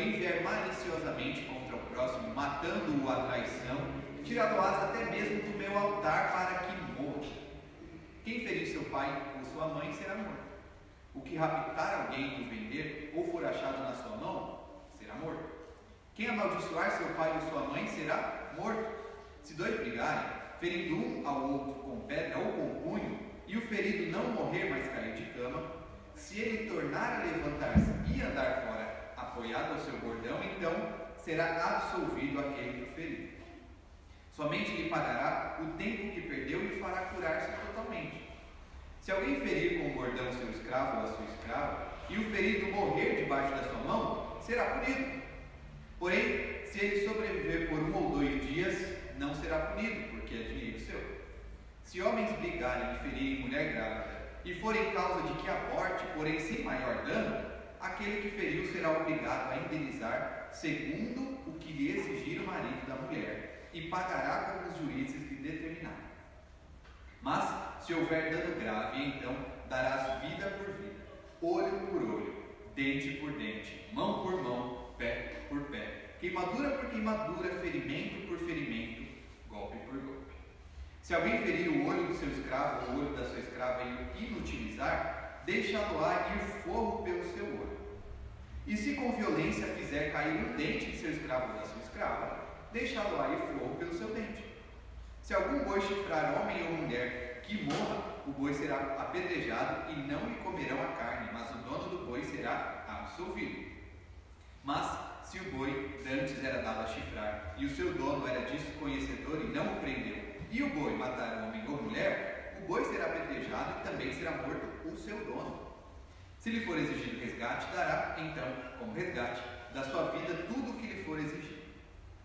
alguém vier maliciosamente contra o próximo, matando-o à traição, tirá-lo-ás até mesmo do meu altar para que morra. Quem ferir seu pai ou sua mãe será morto. O que raptar alguém e o vender, ou for achado na sua mão, será morto. Quem amaldiçoar seu pai ou sua mãe será morto. Se dois brigarem, ferindo um ao outro com pedra ou com punho, e o ferido não morrer, mas cair de cama, se ele tornar a levantar-se e andar fora, apoiado ao seu bordão, então será absolvido aquele que o feriu. Somente lhe pagará o tempo que perdeu e fará curar-se totalmente. Se alguém ferir com o bordão seu escravo ou a sua escrava, e o ferido morrer debaixo da sua mão, será punido. Porém, se ele sobreviver por um ou dois dias, não será punido, porque é dinheiro seu. Se homens brigarem e ferirem mulher grávida, e forem causa de que aborte, porém sem maior dano, aquele que feriu será obrigado a indenizar segundo o que lhe exigir o marido da mulher, e pagará como os juízes lhe determinarem. Mas, se houver dano grave, então darás vida por vida, olho por olho, dente por dente, mão por mão, pé por pé, queimadura por queimadura, ferimento por ferimento, golpe por golpe. Se alguém ferir o olho do seu escravo ou o olho da sua escrava e o inutilizar, deixá-lo-á ir fogo pelo seu olho. E se com violência fizer cair um dente de seu escravo da sua escrava, deixá-lo-á ir fogo pelo seu dente. Se algum boi chifrar homem ou mulher que morra, o boi será apedrejado e não lhe comerão a carne, mas o dono do boi será absolvido. Mas, se o boi dantes era dado a chifrar e o seu dono era disso conhecedor e não o prendeu, e o boi matar homem ou mulher, o boi será apedrejado e também será morto o seu dono. Se lhe for exigido resgate, dará, então, como resgate, da sua vida tudo o que lhe for exigido.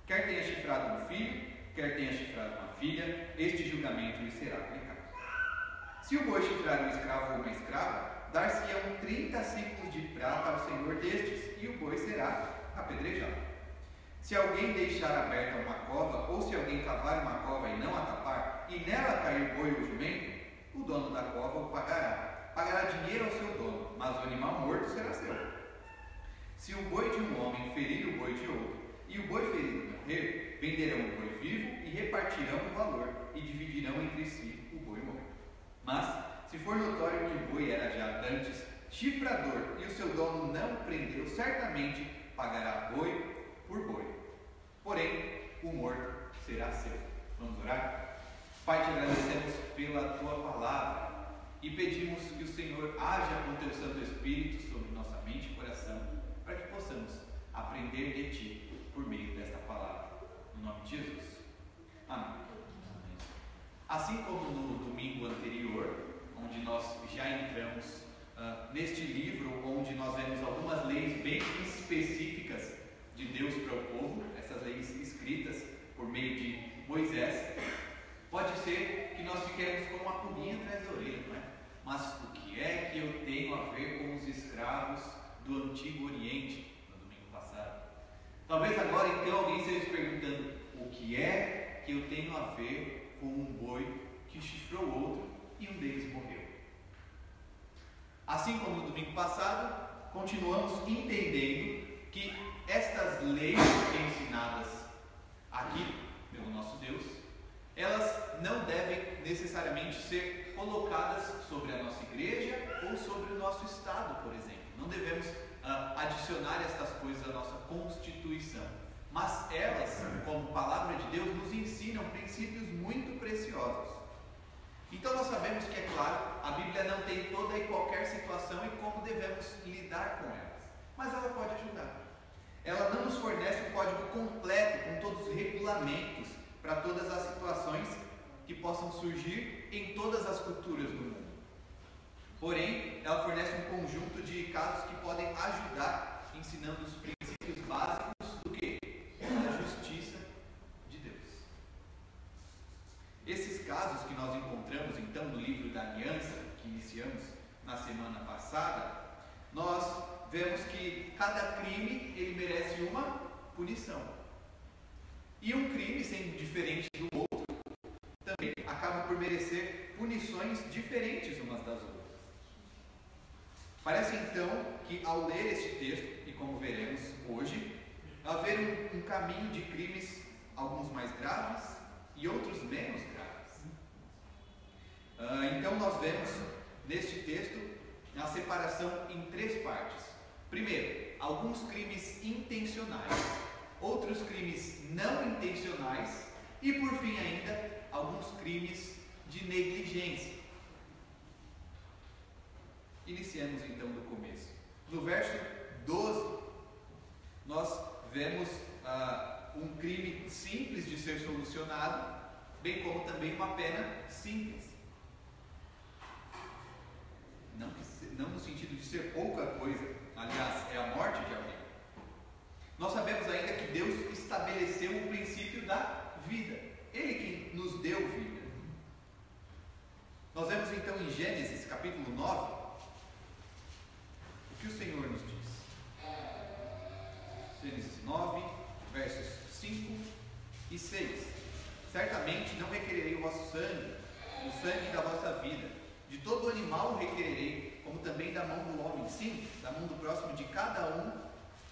Quer tenha chifrado um filho, quer tenha chifrado uma filha, este julgamento lhe será aplicado. Se o boi chifrar um escravo ou uma escrava, dar-se-ão 30 ciclos de prata ao senhor destes, e o boi será apedrejado. Se alguém deixar aberta uma cova, ou se alguém cavar uma cova e não a tapar, e nela cair boi ou jumento, o dono da cova o pagará. Pagará dinheiro ao seu dono, mas o animal morto será seu. Se o boi de um homem ferir o boi de outro, e o boi ferido morrer, venderão o boi vivo e repartirão o valor, e dividirão entre si o boi morto. Mas, se for notório que o boi era já antes chifrador e o seu dono não prendeu, certamente pagará boi por boi. Porém, o morto será seu. Vamos orar? Pai, te agradecemos pela tua palavra e pedimos que o Senhor haja com teu Santo Espírito sobre nossa mente e coração, para que possamos aprender de ti por meio desta palavra. No nome de Jesus. Amém. Assim como no domingo anterior, onde nós já entramos uh, neste livro, onde nós vemos algumas leis bem específicas de Deus para o povo, essas leis escritas por meio de Moisés, pode ser que nós fiquemos com uma pulguinha atrás da orelha? Mas o que é que eu tenho a ver com os escravos do Antigo Oriente, no domingo passado? Talvez agora então alguém esteja perguntando: o que é que eu tenho a ver com um boi que chifrou outro e um deles morreu? Assim como no domingo passado, continuamos entendendo que estas leis ensinadas aqui pelo nosso Deus, elas não devem necessariamente ser colocadas sobre a nossa igreja ou sobre o nosso Estado, por exemplo. Não devemos uh, adicionar estas coisas à nossa Constituição. Mas elas, como palavra de Deus, nos ensinam princípios muito preciosos. Então nós sabemos que, é claro, a Bíblia não tem toda e qualquer situação e como devemos lidar com elas. Mas ela pode ajudar. Ela não nos fornece um código completo com todos os regulamentos para todas as situações que possam surgir em todas as culturas do mundo. Porém, ela fornece um conjunto de casos que podem ajudar, ensinando os princípios básicos do que? punição. E um crime, sendo diferente do outro, também acaba por merecer punições diferentes umas das outras. Parece então que ao ler este texto, e como veremos hoje, haver um, um caminho de crimes, alguns mais graves e outros menos graves. Uh, então nós vemos neste texto a separação em três partes. Primeiro, alguns crimes intencionais, outros crimes não intencionais e por fim ainda alguns crimes de negligência. Iniciamos então do começo. No verso 12, nós vemos ah, um crime simples de ser solucionado, bem como também uma pena simples. Não, não no sentido de ser pouca coisa, aliás, é a morte de alguém. Nós sabemos ainda que Deus estabeleceu o princípio da vida. Ele que nos deu vida. Nós vemos então em Gênesis capítulo 9 o que o Senhor nos diz. Gênesis 9, versos 5 e 6. Certamente não requererei o vosso sangue, o sangue da vossa vida. De todo animal requererei, como também da mão do homem. Sim, da mão do próximo de cada um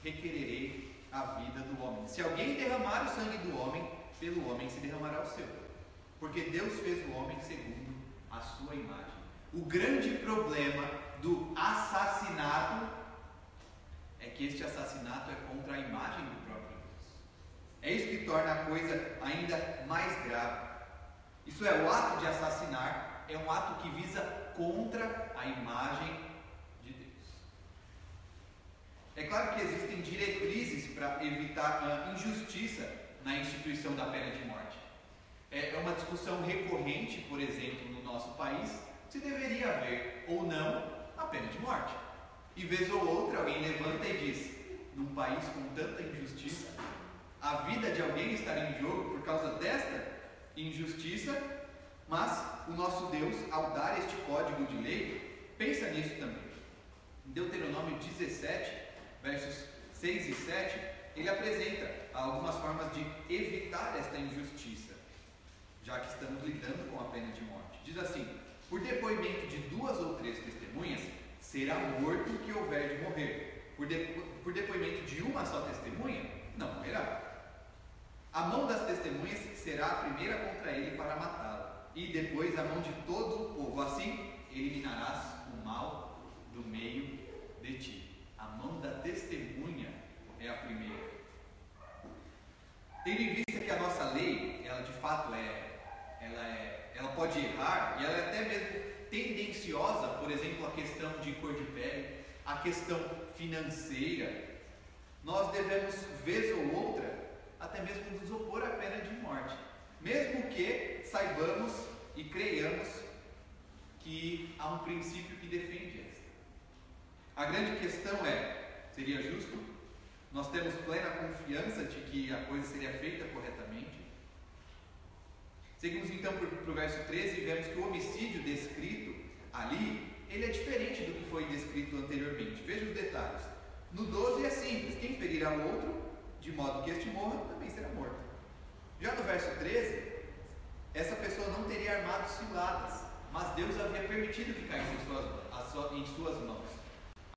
requererei a vida do homem. Se alguém derramar o sangue do homem, pelo homem se derramará o seu. Porque Deus fez o homem segundo a sua imagem. O grande problema do assassinato é que este assassinato é contra a imagem do próprio Deus. É isso que torna a coisa ainda mais grave. Isso é, o ato de assassinar é um ato que visa contra a imagem de Deus. É claro que existem diretrizes para evitar a injustiça na instituição da pena de morte. É, é uma discussão recorrente, por exemplo, no nosso país, se deveria haver ou não a pena de morte. E vez ou outra alguém levanta e diz: num país com tanta injustiça, a vida de alguém estará em jogo por causa desta injustiça, mas o nosso Deus, ao dar este código de lei, pensa nisso também. Em Deuteronômio 17, versos 6 e 7, ele apresenta algumas formas de evitar esta injustiça, já que estamos lidando com a pena de morte. Diz assim: por depoimento de duas ou três testemunhas, será morto o que houver de morrer. Por, por depoimento de uma só testemunha, não morrerá. A mão das testemunhas será a primeira contra ele para matá-lo, e depois a mão de todo o povo. Assim eliminarás o mal do meio de ti. A mão da testemunha é a primeira. Tendo em vista que a nossa lei, ela de fato é, ela é, ela pode errar e ela é até mesmo tendenciosa, por exemplo, a questão de cor de pele, a questão financeira, nós devemos, vez ou outra, até mesmo nos opor à pena de morte, mesmo que saibamos e creiamos que há um princípio que defende essa. A grande questão é: seria justo? Nós temos plena confiança de que a coisa seria feita corretamente? Seguimos então para o verso 13 e vemos que o homicídio descrito ali, ele é diferente do que foi descrito anteriormente. Veja os detalhes. No 12 é simples: quem ferir ao outro, de modo que este morra, também será morto. Já no verso 13, essa pessoa não teria armado ciladas, mas Deus havia permitido que caísse em suas, em suas mãos.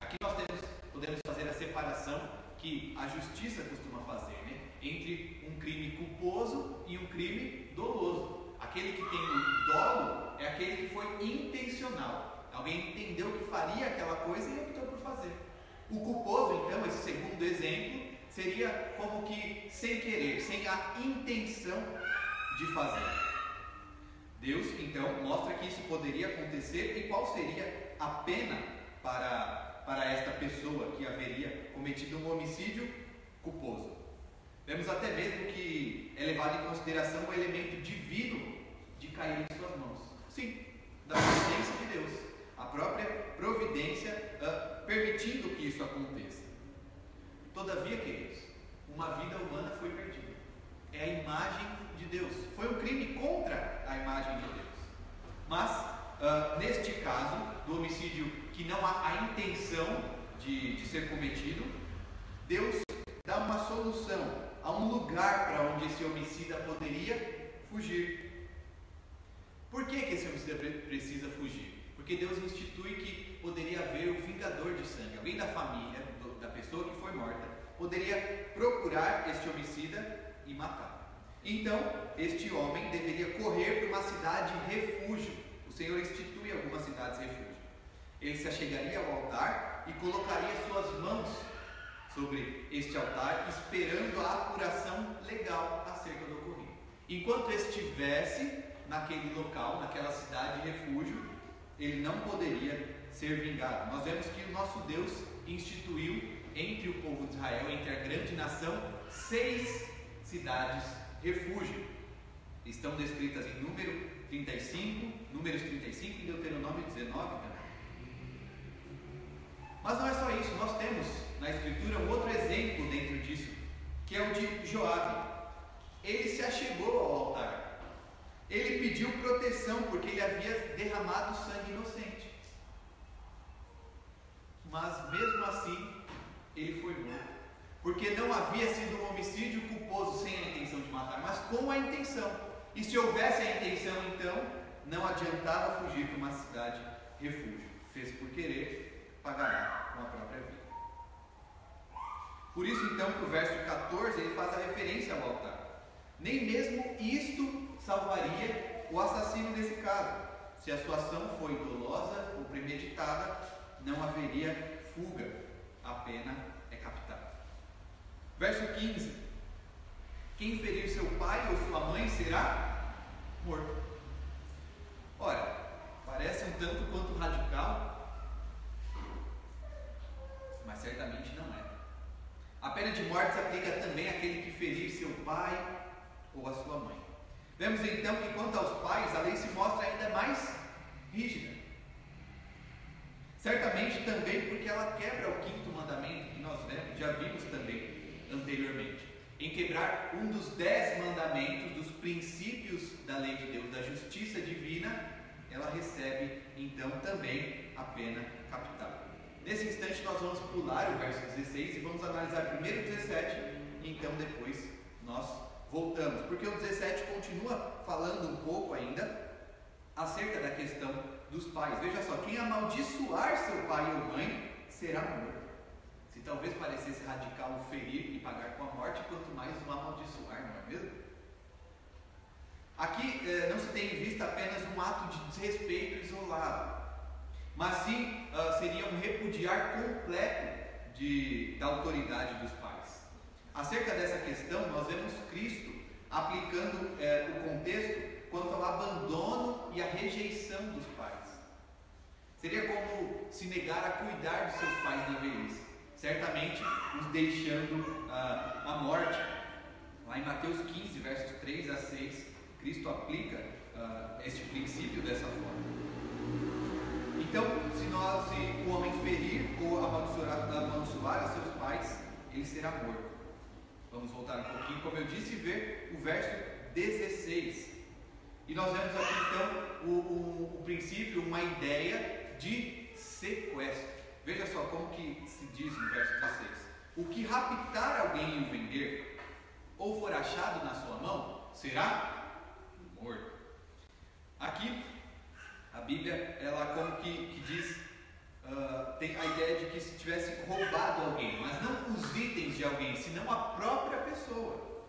Aqui nós temos, podemos fazer a separação que a justiça costuma fazer né? entre um crime culposo e um crime doloso. Aquele que tem o dolo é aquele que foi intencional. Alguém entendeu que faria aquela coisa e optou por fazer. O culposo, então, esse segundo exemplo, seria como que sem querer, sem a intenção de fazer. Deus, então, mostra que isso poderia acontecer e qual seria a pena para, para esta pessoa que haveria cometido um homicídio culposo. Vemos até mesmo que é levado em consideração o elemento divino de cair em suas mãos. Sim, da providência de Deus. A própria providência uh, permitindo que isso aconteça. Todavia, queridos, uma vida humana foi perdida. É a imagem de Deus. Foi um crime contra a imagem de Deus. Mas, uh, neste caso, do homicídio que não há a intenção de, de ser cometido, Deus dá uma solução há um lugar para onde esse homicida poderia fugir. Por que, que esse homicida precisa fugir? Porque Deus institui que poderia haver o vingador de sangue, alguém da família, da pessoa que foi morta, poderia procurar este homicida e matar. Então, este homem deveria correr para uma cidade refúgio. O Senhor institui algumas cidades refúgio. Ele se achegaria ao altar e colocaria suas mãos sobre este altar, esperando a apuração legal acerca do ocorrido. Enquanto estivesse naquele local, naquela cidade de refúgio, ele não poderia ser vingado. Nós vemos que o nosso Deus instituiu entre o povo de Israel, entre a grande nação, seis cidades refúgio. Estão descritas em número 35, números 35 e Deuteronômio 19 também. Mas não é só isso, nós temos na Escritura um outro exemplo dentro disso, que é o de Joabe. Ele se achegou ao altar. Ele pediu proteção porque ele havia derramado sangue inocente. Mas mesmo assim, ele foi morto. Porque não havia sido um homicídio culposo sem a intenção de matar, mas com a intenção. E se houvesse a intenção, então, não adiantava fugir para uma cidade refúgio. Fez por querer, pagará com a própria vida. Por isso, então, para o verso 14, ele faz a referência ao altar. Nem mesmo isto salvaria o assassino nesse caso. Se a sua ação foi dolosa ou premeditada, não haveria fuga, a pena é captada. Verso 15: Quem ferir seu pai ou sua mãe será morto. Ora, parece um tanto quanto radical, mas certamente não é. A pena de morte se aplica também àquele que ferir seu pai ou a sua mãe. Vemos então que quanto aos pais, a lei se mostra ainda mais rígida. Certamente também porque ela quebra o quinto mandamento que nós vemos, já vimos também anteriormente, em quebrar um dos dez mandamentos, dos princípios da lei de Deus, da justiça divina, ela recebe então também a pena capital. Nesse instante, nós vamos pular o verso 16 e vamos analisar primeiro o 17, e então depois nós voltamos, porque o 17 continua falando um pouco ainda acerca da questão dos pais. Veja só: quem amaldiçoar seu pai ou mãe será morto. Se talvez parecesse radical o ferir e pagar com a morte, quanto mais o amaldiçoar, não é mesmo? Aqui eh, não se tem em vista apenas um ato de desrespeito isolado, mas sim uh, seria um repudiar completo de, da autoridade dos pais. Acerca dessa questão, nós vemos Cristo aplicando eh, o contexto quanto ao abandono e a rejeição dos pais. Seria como se negar a cuidar dos seus pais na velhice, certamente os deixando uh, à morte. Lá em Mateus 15, versos 3 a 6, Cristo aplica uh, este princípio dessa forma. Então, se, nós, se o homem ferir ou amaldiçoar, amaldiçoar seus pais, ele será morto. Vamos voltar um pouquinho, como eu disse, e ver o verso 16. E nós vemos aqui então o, o, o princípio, uma ideia de sequestro. Veja só como que se diz no verso 16. O que raptar alguém e o vender, ou for achado na sua mão, será morto. Aqui a Bíblia, ela como que, que diz, uh, tem a ideia de que se tivesse roubado alguém, mas não os itens de alguém, senão a própria pessoa.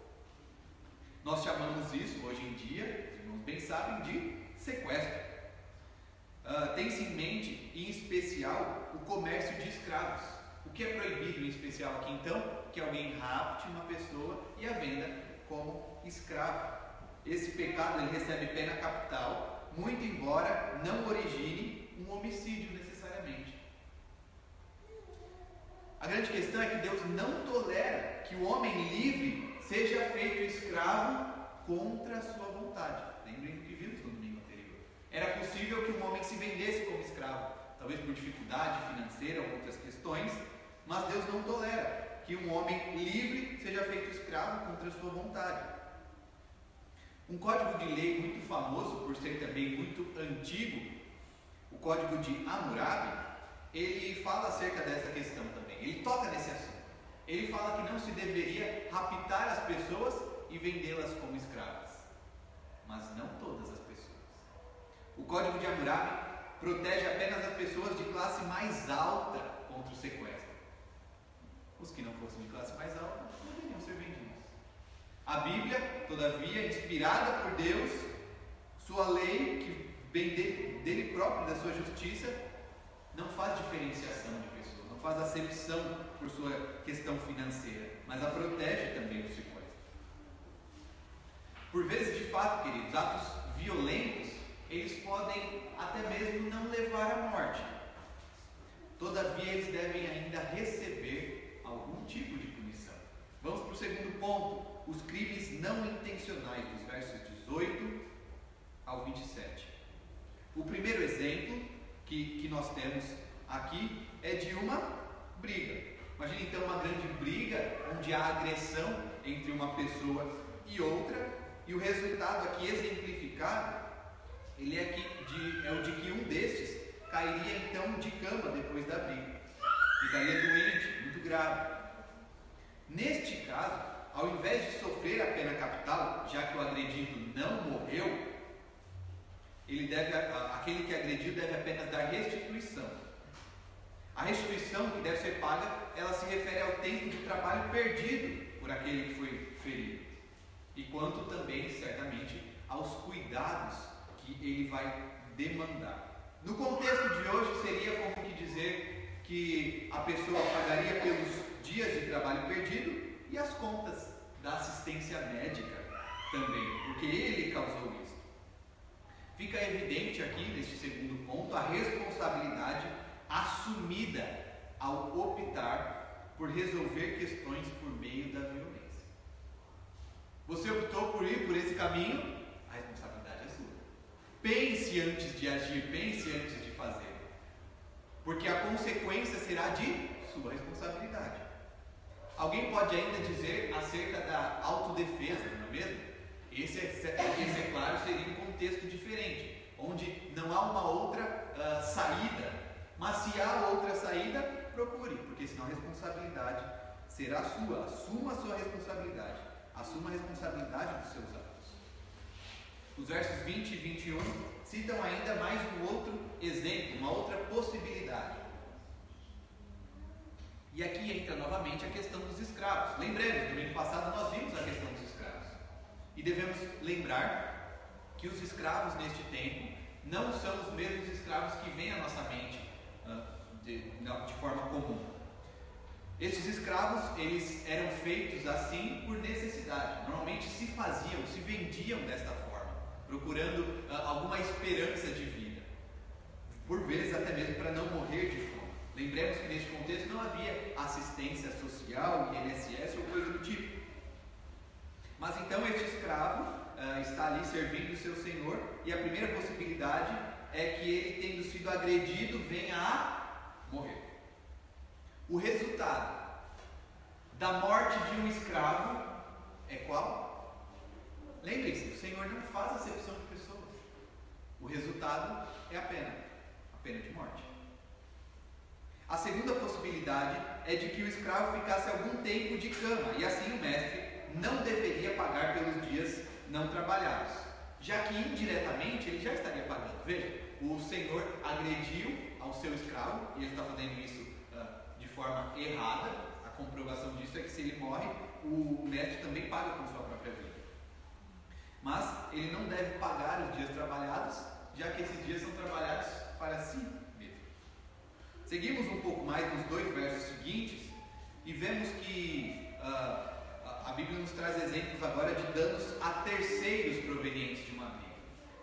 Nós chamamos isso hoje em dia, os irmãos bem sabem, de sequestro. Uh, Tem-se em mente, em especial, o comércio de escravos. O que é proibido em especial aqui então? Que alguém rapte uma pessoa e a venda como escravo. Esse pecado ele recebe pena capital muito embora não origine um homicídio necessariamente. A grande questão é que Deus não tolera que o homem livre seja feito escravo contra a sua vontade. Lembrem do que vimos no domingo anterior. Era possível que um homem se vendesse como escravo, talvez por dificuldade financeira ou outras questões, mas Deus não tolera que um homem livre seja feito escravo contra a sua vontade. Um código de lei muito famoso, por ser também muito antigo, o Código de Hammurabi, ele fala acerca dessa questão também. Ele toca nesse assunto. Ele fala que não se deveria raptar as pessoas e vendê-las como escravas, mas não todas as pessoas. O Código de Hammurabi protege apenas as pessoas de classe mais alta contra o sequestro. Os que não fossem de classe mais alta não deveriam ser vendidos. A Bíblia, todavia, inspirada por Deus, sua lei, que vem dele, próprio, da sua justiça, não faz diferenciação de faz acepção por sua questão financeira, mas a protege também do sequestro. Por vezes, de fato, queridos, atos violentos, eles podem até mesmo não levar à morte. Todavia, eles devem ainda receber algum tipo de punição. Vamos para o segundo ponto: os crimes não intencionais, dos versos 18 ao 27. O primeiro exemplo que, que nós temos aqui é de uma briga. Imagine então uma grande briga onde há agressão entre uma pessoa e outra, e o resultado aqui exemplificado ele é, de, é o de que um destes cairia então de cama depois da briga. Ficaria doente, muito grave. Neste caso, ao invés de sofrer a pena capital, já que o agredido não morreu, ele deve, aquele que agrediu deve apenas dar restituição. A restituição que deve ser paga, ela se refere ao tempo de trabalho perdido por aquele que foi ferido. E quanto também, certamente, aos cuidados que ele vai demandar. No contexto de hoje, seria como que dizer que a pessoa pagaria pelos dias de trabalho perdido e as contas da assistência médica também, porque ele causou isso. Fica evidente aqui, neste segundo ponto, a responsabilidade assumida ao optar por resolver questões por meio da violência. Você optou por ir por esse caminho, Pense antes de agir, pense antes de fazer. Porque a consequência será de sua responsabilidade. Alguém pode ainda dizer acerca da autodefesa, não é mesmo? Esse, é, esse é claro, seria um contexto diferente, onde não há uma outra uh, saída. Mas se há outra saída, procure, porque senão a responsabilidade será sua. Assuma a sua responsabilidade. Assuma a responsabilidade dos seus atos. Os versos 20 e 21 citam ainda mais um outro exemplo, uma outra possibilidade. E aqui entra novamente a questão dos escravos. Lembremos, domingo passado nós vimos a questão dos escravos. E devemos lembrar que os escravos neste tempo não são os mesmos escravos que vêm à nossa mente de, de forma comum. Estes escravos, eles eram feitos assim por necessidade. Normalmente se faziam, se vendiam desta forma procurando uh, alguma esperança de vida, por vezes até mesmo para não morrer de fome. Lembremos que neste contexto não havia assistência social, INSS ou coisa do tipo. Mas então este escravo uh, está ali servindo o seu senhor, e a primeira possibilidade é que ele, tendo sido agredido, venha a morrer. O resultado da morte de um escravo é qual? Lembrem-se, o Senhor não faz acepção de pessoas. O resultado é a pena, a pena de morte. A segunda possibilidade é de que o escravo ficasse algum tempo de cama e assim o mestre não deveria pagar pelos dias não trabalhados, já que indiretamente ele já estaria pagando. Veja, o Senhor agrediu ao seu escravo e ele está fazendo isso uh, de forma errada. A comprovação disso é que se ele morre, o mestre também paga com sua própria vida. Mas ele não deve pagar os dias trabalhados, já que esses dias são trabalhados para si mesmo. Seguimos um pouco mais nos dois versos seguintes e vemos que uh, a Bíblia nos traz exemplos agora de danos a terceiros provenientes de uma.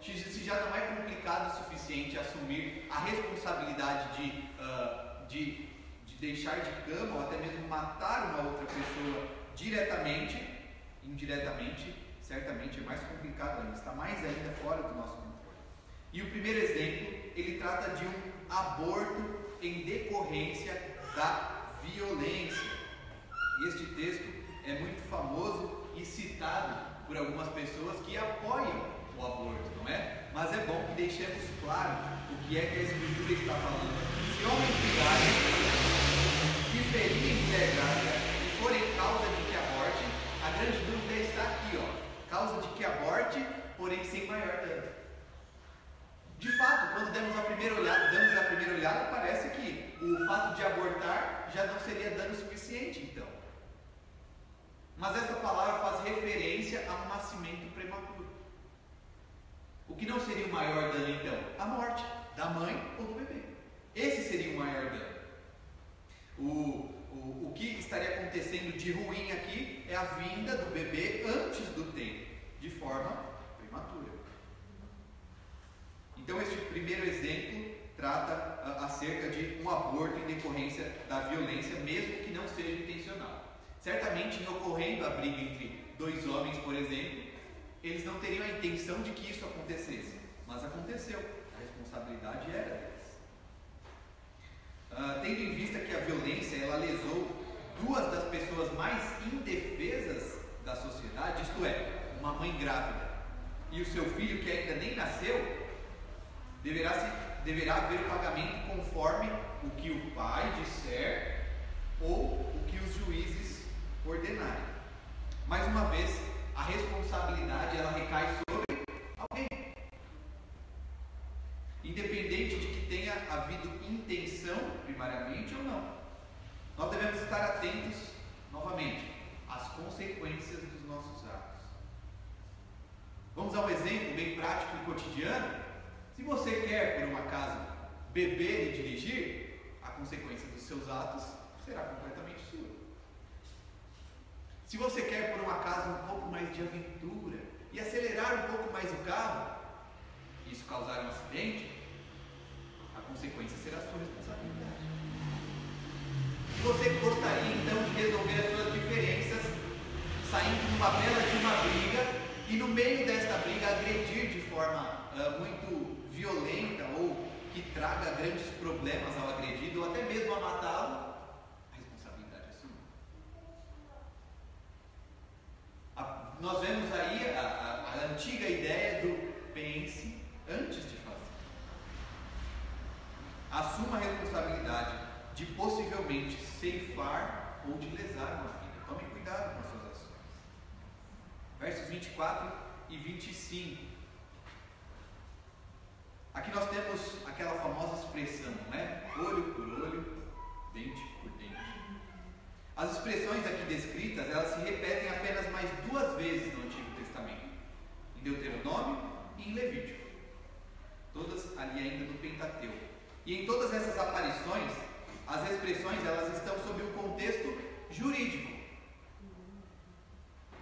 Se já não é complicado o suficiente assumir a responsabilidade de, uh, de, de deixar de cama ou até mesmo matar uma outra pessoa diretamente, indiretamente, certamente é mais complicado ainda, está mais ainda fora do nosso controle. E o primeiro exemplo, ele trata de um aborto em decorrência da violência. Este texto é muito famoso e citado por algumas pessoas que apoiam o aborto, não é? Mas é bom que deixemos claro o que é que a Escritura está falando. Se homens pegar, se ferirem pé grávida e forem causa de que aborte, a grande dúvida está aqui, ó. Causa de que aborte, porém sem maior dano. De fato, quando damos a primeira olhada, damos a primeira olhada, parece que o fato de abortar já não seria dano suficiente, então. Mas essa palavra faz referência a um nascimento prematuro. O que não seria o maior dano, então? A morte da mãe ou do bebê. Esse seria o maior dano. O, o, o que estaria acontecendo de ruim aqui é a vinda do bebê antes do tempo, de forma prematura. Então, este primeiro exemplo trata uh, acerca de um aborto em decorrência da violência, mesmo que não seja intencional. Certamente, em ocorrendo a briga entre dois homens, por exemplo, eles não teriam a intenção de que isso acontecesse, mas aconteceu. A responsabilidade era deles. Uh, tendo em vista que a violência ela lesou duas das pessoas mais indefesas da sociedade, isto é, uma mãe grávida e o seu filho que ainda nem nasceu, deverá, se, deverá haver o pagamento conforme o que o pai disser ou o que os juízes ordenarem. Mais uma vez, a responsabilidade ela recai sobre alguém. Independente de que tenha havido intenção, primariamente ou não. Nós devemos estar atentos, novamente, às consequências dos nossos atos. Vamos a um exemplo bem prático e cotidiano? Se você quer, por um acaso, beber e dirigir, a consequência dos seus atos será completamente sua. Se você quer, por um acaso, um pouco mais de aventura e acelerar um pouco mais o carro, e isso causar um acidente, a consequência será a sua responsabilidade. Se você gostaria então de resolver as suas diferenças, saindo numa bela de uma briga e no meio desta briga agredir de forma uh, muito violenta ou que traga grandes problemas ao agredido ou até mesmo a matá-lo, a responsabilidade é sua. A, nós vemos aí a, a, a antiga ideia do pense antes de fazer. Assuma a responsabilidade de possivelmente ceifar ou de lesar uma vida. Tome cuidado com as suas ações. Versos 24 e 25. Aqui nós temos aquela famosa expressão, não é? Olho por olho, dente. As expressões aqui descritas, elas se repetem apenas mais duas vezes no Antigo Testamento. Em Deuteronômio e em Levítico. Todas ali ainda no Pentateuco. E em todas essas aparições, as expressões elas estão sob um contexto jurídico.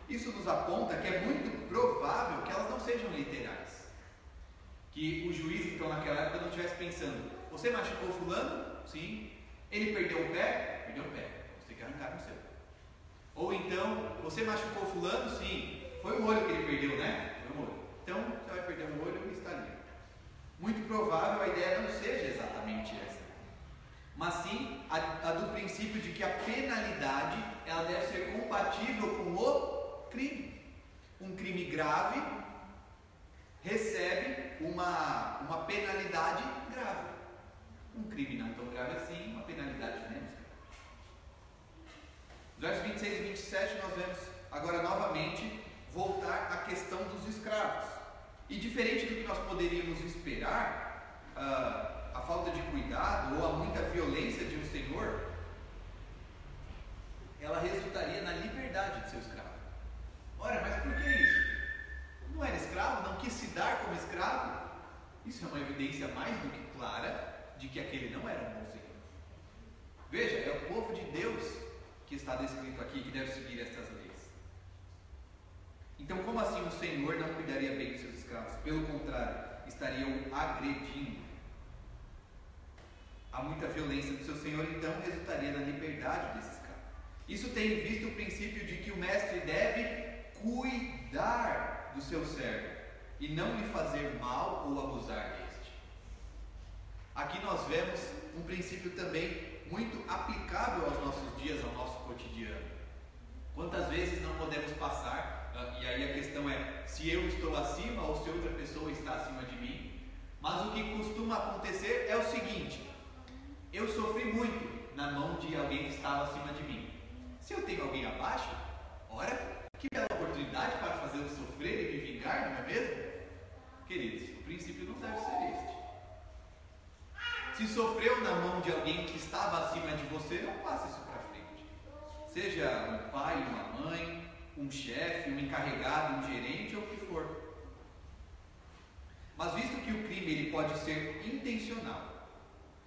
Isso nos aponta que é muito provável que elas não sejam literais que o juiz, então, naquela época não estivesse pensando: você machucou Fulano? Sim. Ele perdeu o pé? Perdeu o pé. Arrancar no seu. Ou então, você machucou Fulano? Sim. Foi o olho que ele perdeu, né? Foi o olho. Então, você vai perder um olho e está ali. Muito provável a ideia não seja exatamente essa. Mas sim a, a do princípio de que a penalidade ela deve ser compatível com o crime. Um crime grave recebe uma, uma penalidade grave. Um crime não tão grave assim, uma penalidade versos 26 e 27 nós vemos agora novamente voltar à questão dos escravos. E diferente do que nós poderíamos esperar, uh, a falta de cuidado ou a muita violência de um senhor, ela resultaria na liberdade de seu escravo. Ora, mas por que isso? não era escravo, não quis se dar como escravo, isso é uma evidência mais do que clara de que aquele não era um bom Senhor. Veja, é o povo de Deus que está descrito aqui que deve seguir estas leis. Então, como assim o Senhor não cuidaria bem dos seus escravos? Pelo contrário, estariam agredindo. Há muita violência do seu Senhor, então resultaria na liberdade desse escravo. Isso tem visto o princípio de que o mestre deve cuidar do seu servo e não lhe fazer mal ou abusar deste. Aqui nós vemos um princípio também muito aplicável aos nossos dias, ao nosso cotidiano. Quantas vezes não podemos passar, ah, e aí a questão é se eu estou acima ou se outra pessoa está acima de mim, mas o que costuma acontecer é o seguinte: eu sofri muito na mão de alguém que estava acima de mim. Se eu tenho alguém abaixo, ora, que bela oportunidade para fazê-lo sofrer e me vingar, não é mesmo? Queridos, o princípio não deve ser este. Se sofreu na mão de alguém que estava acima de você, não passe isso para frente. Seja um pai, uma mãe, um chefe, um encarregado, um gerente ou o que for. Mas visto que o crime ele pode ser intencional,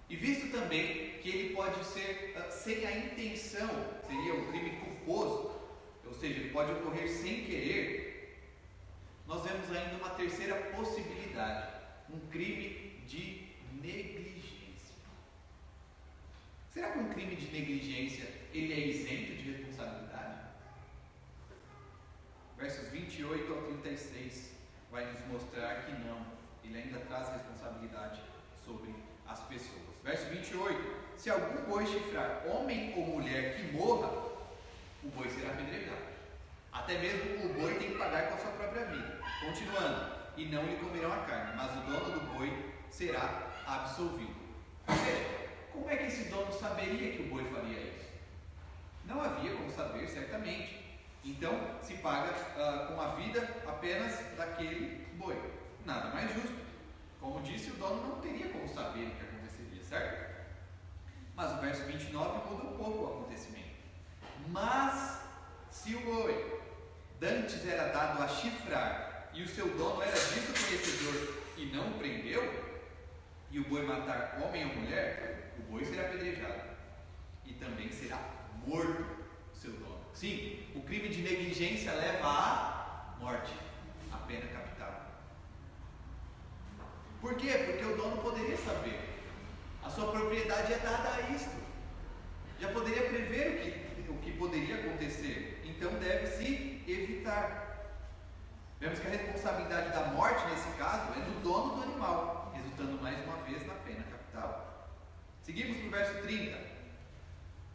e visto também que ele pode ser uh, sem a intenção, seria um crime culposo, ou seja, ele pode ocorrer sem querer, nós vemos ainda uma terceira possibilidade, um crime de negligência. Será que um crime de negligência ele é isento de responsabilidade? Versos 28 ao 36 vai nos mostrar que não, ele ainda traz responsabilidade sobre as pessoas. Verso 28: Se algum boi chifrar homem ou mulher que morra, o boi será apedrejado. Até mesmo o boi tem que pagar com a sua própria vida. Continuando: E não lhe comerão a carne, mas o dono do boi será absolvido. Ou seja, como é que esse dono saberia que o boi faria isso? Não havia como saber, certamente. Então, se paga uh, com a vida apenas daquele boi. Nada mais justo. Como disse, o dono não teria como saber o que aconteceria, certo? Mas o verso 29 muda um pouco o acontecimento. Mas, se o boi dantes era dado a chifrar e o seu dono era disso conhecedor e não o prendeu, e o boi matar homem ou mulher, boi será apedrejado e também será morto o seu dono. Sim, o crime de negligência leva à morte, a pena capital. Por quê? Porque o dono poderia saber. A sua propriedade é dada a isto. Já poderia prever o que, o que poderia acontecer. Então deve-se evitar. Vemos que a responsabilidade da morte, nesse caso, é do dono do animal, resultando mais uma vez na pena capital. Seguimos para o verso 30.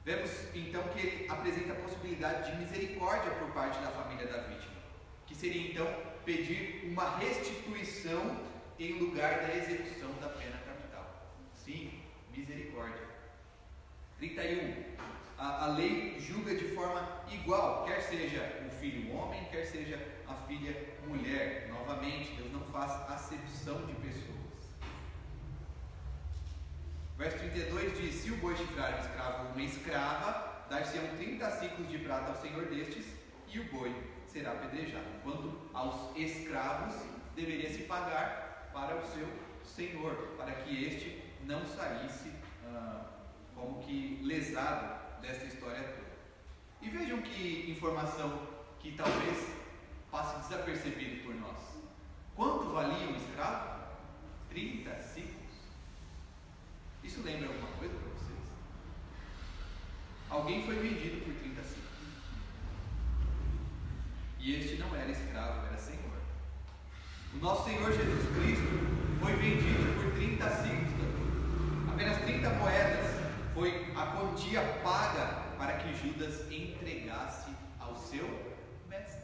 Vemos então que ele apresenta a possibilidade de misericórdia por parte da família da vítima, que seria então pedir uma restituição em lugar da execução da pena capital. Sim, misericórdia. 31. A, a lei julga de forma igual, quer seja o filho homem, quer seja a filha mulher. Novamente, Deus não faz acepção de pessoas. Verso 32 diz: Se o boi chifrar um escravo ou uma escrava, dar-se-ão 30 ciclos de prata ao senhor destes, e o boi será apedrejado. Quanto aos escravos, deveria se pagar para o seu senhor, para que este não saísse ah, como que lesado desta história toda. E vejam que informação que talvez passe desapercebido por nós. Quanto valia um escravo? 30 ciclos. Isso lembra alguma coisa para vocês? Alguém foi vendido por 30 ciclos. E este não era escravo, era senhor. O nosso Senhor Jesus Cristo foi vendido por 30 ciclos. Apenas 30 moedas foi a quantia paga para que Judas entregasse ao seu mestre.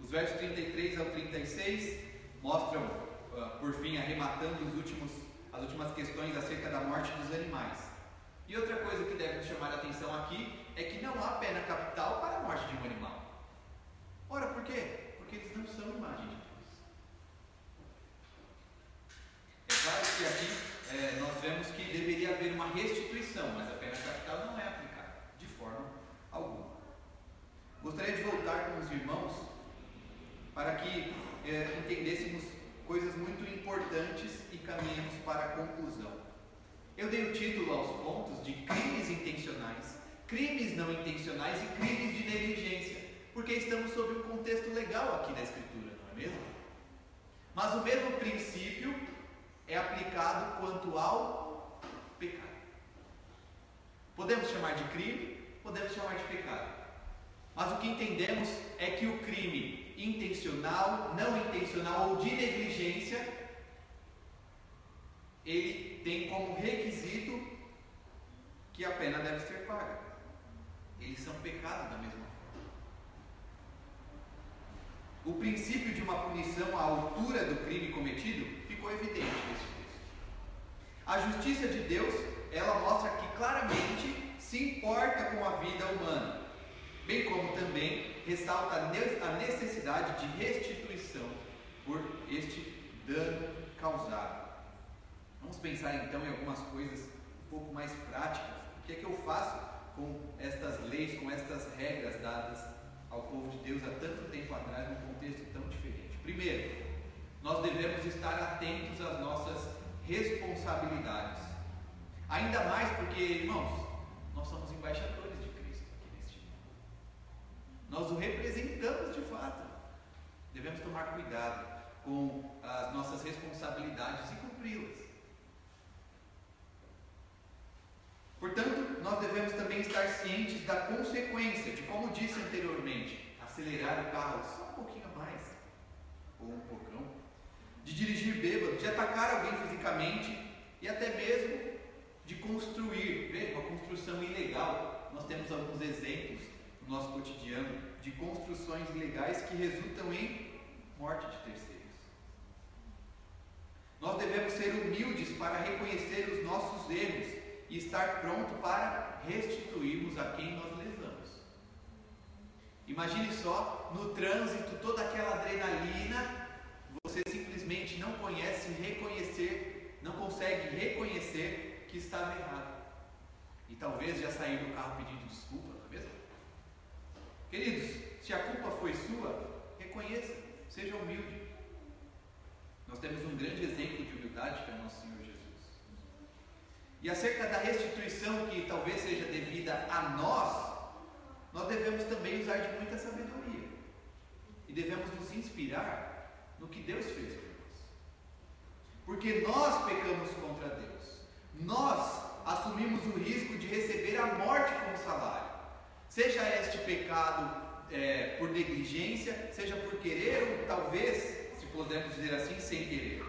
Os versos 33 ao 36 mostram, por fim, arrematando os últimos, as últimas questões acerca da morte dos animais. E outra coisa que deve chamar a atenção aqui é que não há pena capital para a morte de um animal. Ora, por quê? Porque eles não são imagem de Deus. É claro que aqui é, nós vemos que deveria haver uma restituição, mas a pena capital não é aplicada de forma alguma. Gostaria de voltar com os irmãos para que é, entendêssemos coisas muito importantes e caminhemos para a conclusão. Eu dei o título aos pontos de crimes intencionais, crimes não intencionais e crimes de negligência, porque estamos sob um contexto legal aqui da Escritura, não é mesmo? Mas o mesmo princípio é aplicado quanto ao pecado. Podemos chamar de crime, podemos chamar de pecado. Mas o que entendemos é que o crime intencional, não intencional ou de negligência, ele tem como requisito que a pena deve ser paga. Eles são pecados da mesma forma. O princípio de uma punição à altura do crime cometido ficou evidente nesse texto. A justiça de Deus, ela mostra que claramente se importa com a vida humana, bem como também ressalta a necessidade de restituição por este dano causado. Vamos pensar então em algumas coisas um pouco mais práticas. O que é que eu faço com estas leis, com estas regras dadas ao povo de Deus há tanto tempo atrás, num contexto tão diferente? Primeiro, nós devemos estar atentos às nossas responsabilidades. Ainda mais porque, irmãos, nós somos embaixadores de Cristo aqui neste mundo. Nós o representamos de fato. Devemos tomar cuidado com as nossas responsabilidades e cumpri-las. Portanto, nós devemos também estar cientes da consequência de, como disse anteriormente, acelerar o carro só um pouquinho mais, ou um pocão, de dirigir bêbado, de atacar alguém fisicamente e até mesmo de construir, ver uma construção ilegal. Nós temos alguns exemplos no nosso cotidiano de construções ilegais que resultam em morte de terceiros. Nós devemos ser humildes para reconhecer os nossos erros e estar pronto para restituirmos a quem nós lesamos. Imagine só, no trânsito, toda aquela adrenalina, você simplesmente não conhece reconhecer, não consegue reconhecer que estava errado. E talvez já sair do carro pedindo desculpa, não é mesmo? Queridos, se a culpa foi sua, reconheça, seja humilde. Nós temos um grande exemplo de humildade que é o nosso Senhor. E acerca da restituição que talvez seja devida a nós, nós devemos também usar de muita sabedoria. E devemos nos inspirar no que Deus fez por nós. Porque nós pecamos contra Deus. Nós assumimos o risco de receber a morte como salário. Seja este pecado é, por negligência, seja por querer ou talvez podemos dizer assim, sem querer.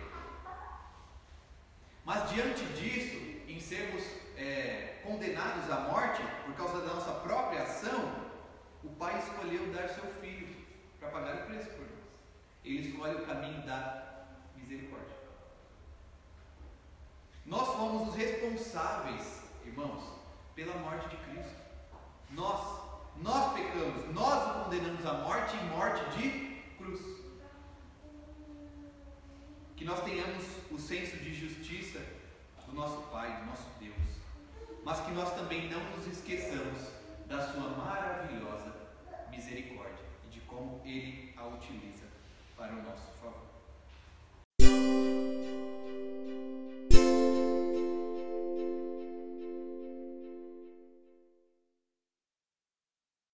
Mas diante disso, em sermos é, condenados à morte por causa da nossa própria ação, o Pai escolheu dar seu filho para pagar o preço por nós. Ele escolhe o caminho da misericórdia. Nós fomos os responsáveis, irmãos, pela morte de Cristo. Nós, nós pecamos, nós o condenamos à morte e morte de cruz que nós tenhamos o senso de justiça do nosso Pai, do nosso Deus, mas que nós também não nos esqueçamos da sua maravilhosa misericórdia e de como ele a utiliza para o nosso favor.